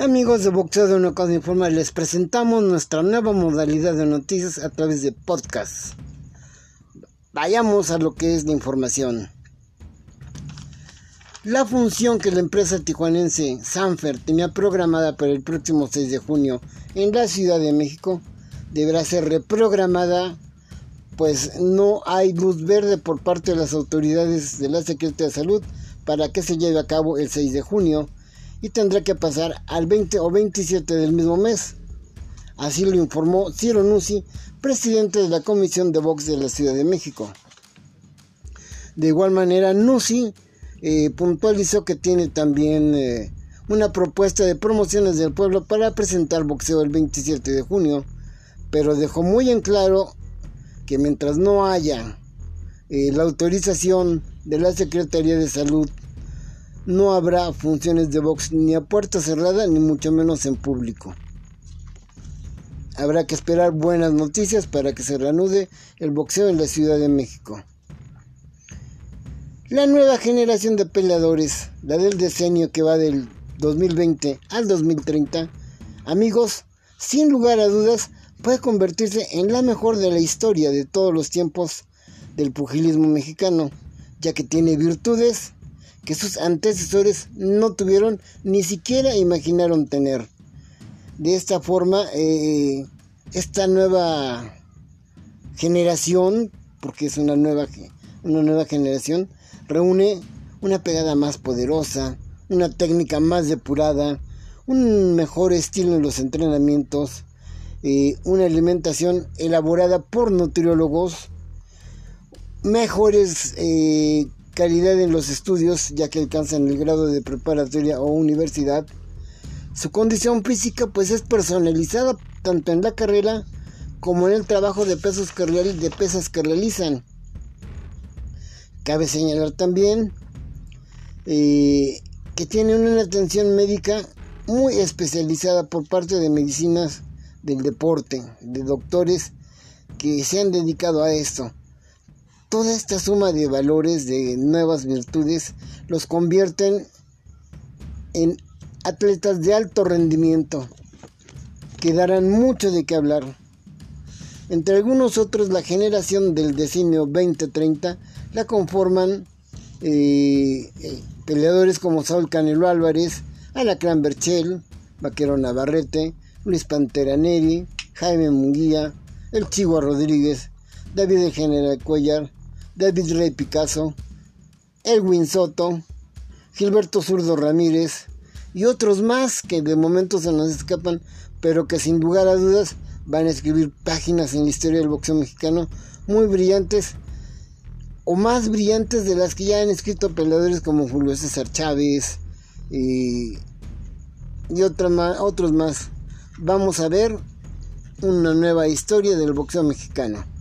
Amigos de Boxeo de una cosa informal, les presentamos nuestra nueva modalidad de noticias a través de podcast. Vayamos a lo que es la información. La función que la empresa tijuanense Sanfer tenía programada para el próximo 6 de junio en la Ciudad de México deberá ser reprogramada, pues no hay luz verde por parte de las autoridades de la Secretaría de Salud para que se lleve a cabo el 6 de junio y tendrá que pasar al 20 o 27 del mismo mes. Así lo informó Ciro Nuzzi, presidente de la Comisión de Box de la Ciudad de México. De igual manera, Nuzzi eh, puntualizó que tiene también eh, una propuesta de promociones del pueblo para presentar boxeo el 27 de junio, pero dejó muy en claro que mientras no haya eh, la autorización de la Secretaría de Salud no habrá funciones de box ni a puerta cerrada ni mucho menos en público. Habrá que esperar buenas noticias para que se reanude el boxeo en la Ciudad de México. La nueva generación de peleadores, la del decenio que va del 2020 al 2030, amigos, sin lugar a dudas, puede convertirse en la mejor de la historia de todos los tiempos del pugilismo mexicano, ya que tiene virtudes que sus antecesores no tuvieron ni siquiera imaginaron tener. De esta forma, eh, esta nueva generación, porque es una nueva, una nueva generación, reúne una pegada más poderosa, una técnica más depurada, un mejor estilo en los entrenamientos, eh, una alimentación elaborada por nutriólogos, mejores eh, calidad en los estudios, ya que alcanzan el grado de preparatoria o universidad. Su condición física pues es personalizada tanto en la carrera como en el trabajo de, pesos que, de pesas que realizan. Cabe señalar también eh, que tienen una atención médica muy especializada por parte de medicinas del deporte, de doctores que se han dedicado a esto. Toda esta suma de valores, de nuevas virtudes, los convierten en atletas de alto rendimiento, que darán mucho de qué hablar. Entre algunos otros, la generación del diseño 2030 la conforman eh, eh, peleadores como Saúl Canelo Álvarez, Alacrán Berchel, Vaquero Navarrete, Luis Pantera Neri, Jaime Munguía, El Chihuahua Rodríguez, David de General Cuellar, David Rey Picasso, Elwin Soto, Gilberto Zurdo Ramírez y otros más que de momento se nos escapan, pero que sin lugar a dudas van a escribir páginas en la historia del boxeo mexicano muy brillantes o más brillantes de las que ya han escrito peleadores como Julio César Chávez y, y otros más. Vamos a ver una nueva historia del boxeo mexicano.